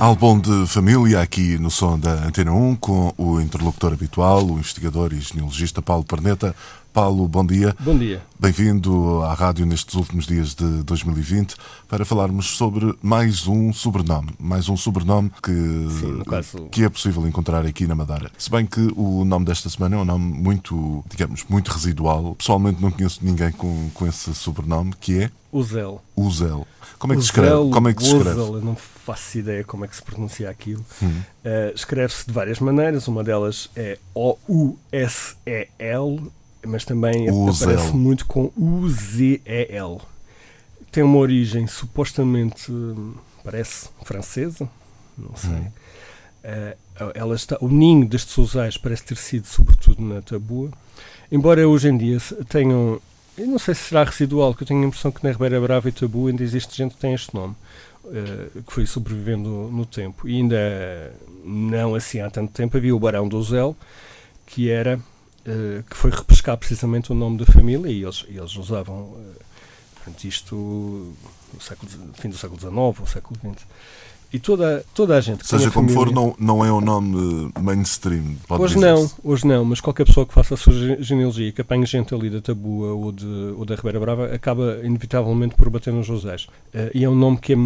Álbum de família aqui no som da Antena 1 com o interlocutor habitual, o investigador e genealogista Paulo Perneta. Paulo, bom dia. Bom dia. Bem-vindo à rádio nestes últimos dias de 2020 para falarmos sobre mais um sobrenome. Mais um sobrenome que, Sim, caso... que é possível encontrar aqui na Madeira. Se bem que o nome desta semana é um nome muito, digamos, muito residual. Pessoalmente não conheço ninguém com, com esse sobrenome, que é... Uzel. Uzel. Como é que se escreve? Como é que se escreve? Eu não faço ideia como é que se pronuncia aquilo. Hum. Uh, Escreve-se de várias maneiras. Uma delas é O-U-S-E-L, mas também Uzel. aparece muito com U-Z-E-L. Tem uma origem supostamente, parece, francesa, não sei. Hum. Uh, ela está, o ninho destes usais parece ter sido sobretudo na Tabua, embora hoje em dia tenham eu não sei se será residual, que eu tenho a impressão que na Ribeira Brava e Tabu ainda existe gente que tem este nome, uh, que foi sobrevivendo no tempo. E ainda não assim há tanto tempo havia o Barão do Zel, que era uh, que foi repescar precisamente o nome da família e eles, eles usavam uh, isto no século, fim do século XIX ou século XX. E toda, toda a gente. Seja como família, for, não, não é um nome mainstream. hoje não, hoje não, mas qualquer pessoa que faça a sua genealogia que apanhe gente ali da Tabua ou, de, ou da Ribeira Brava acaba inevitavelmente por bater nos Josés. Uh, e é um nome que é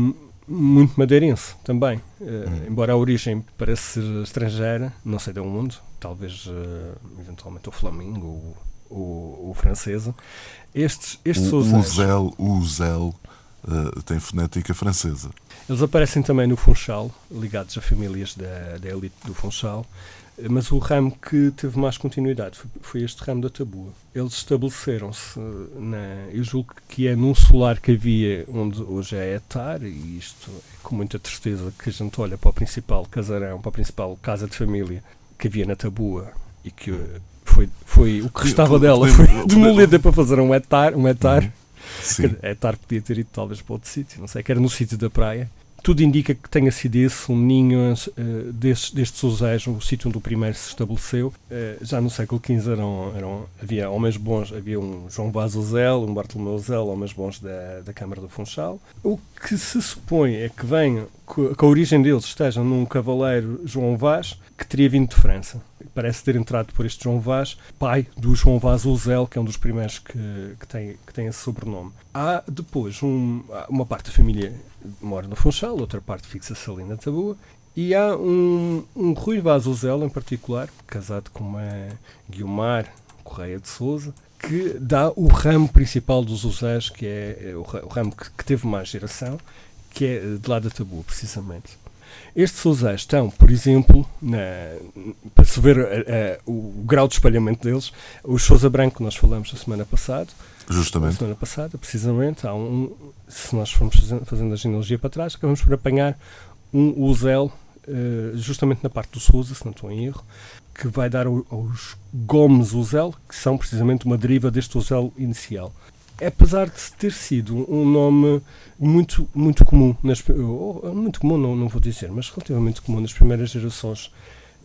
muito madeirense também. Uh, hum. Embora a origem pareça ser estrangeira, não sei de onde, talvez uh, eventualmente o Flamingo ou, ou francesa. Estes, estes o, o Zel, o Zel uh, tem fonética francesa. Eles aparecem também no Funchal, ligados a famílias da, da elite do Funchal, mas o ramo que teve mais continuidade foi, este ramo da Tabua. Eles estabeleceram-se na. Eu julgo que é num solar que havia onde hoje é Etar, e isto é com muita tristeza que a gente olha para o principal casarão, para a principal casa de família que havia na Tabua e que foi, foi o que restava dela foi demolida para fazer um etar, um etar uhum. Sim. A TAR podia ter ido talvez para outro sítio, não sei, que era no sítio da praia. Tudo indica que tenha sido esse um ninho uh, destes, destes usais, o sítio onde o primeiro se estabeleceu. Uh, já no século XV eram, eram, havia homens bons, havia um João Vaz Ozel, um Bartolomeu Ozel, homens bons da, da Câmara do Funchal. O que se supõe é que venham, que a origem deles esteja num cavaleiro João Vaz, que teria vindo de França parece ter entrado por este João Vaz, pai do João Vaz Uzel, que é um dos primeiros que, que, tem, que tem esse sobrenome. Há depois um, uma parte da família mora no Funchal, outra parte fixa-se ali na Tabua, e há um, um Rui Vaz Uzel, em particular, casado com uma Guilmar Correia de Souza, que dá o ramo principal dos Uzés, que é, é o, ramo que, que teve mais geração, que é de lá da Tabua, precisamente. Estes sousés estão, por exemplo, na, para se ver uh, uh, o grau de espalhamento deles, o Sousa Branco, que nós falamos a semana passada. Justamente. semana passada, precisamente. Há um, se nós formos fazendo, a genealogia para trás, acabamos por apanhar um Uzel, uh, justamente na parte do Sousa, se não estou em erro, que vai dar aos Gomes Uzel, que são precisamente uma deriva deste Uzel inicial apesar de ter sido um nome muito, muito comum, nas, muito comum não, não vou dizer, mas relativamente comum nas primeiras gerações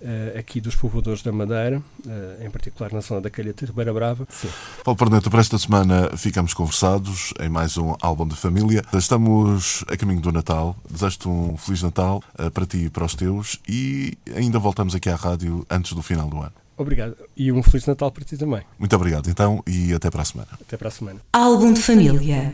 uh, aqui dos povoadores da Madeira, uh, em particular na zona da Calheta e Ribeira Brava. Sim. Paulo Perneta, para esta semana ficamos conversados em mais um álbum de família. Estamos a caminho do Natal. Desejo-te um Feliz Natal uh, para ti e para os teus e ainda voltamos aqui à rádio antes do final do ano. Obrigado. E um Feliz Natal para ti também. Muito obrigado, então, e até para a semana. Até para a semana. Álbum de família.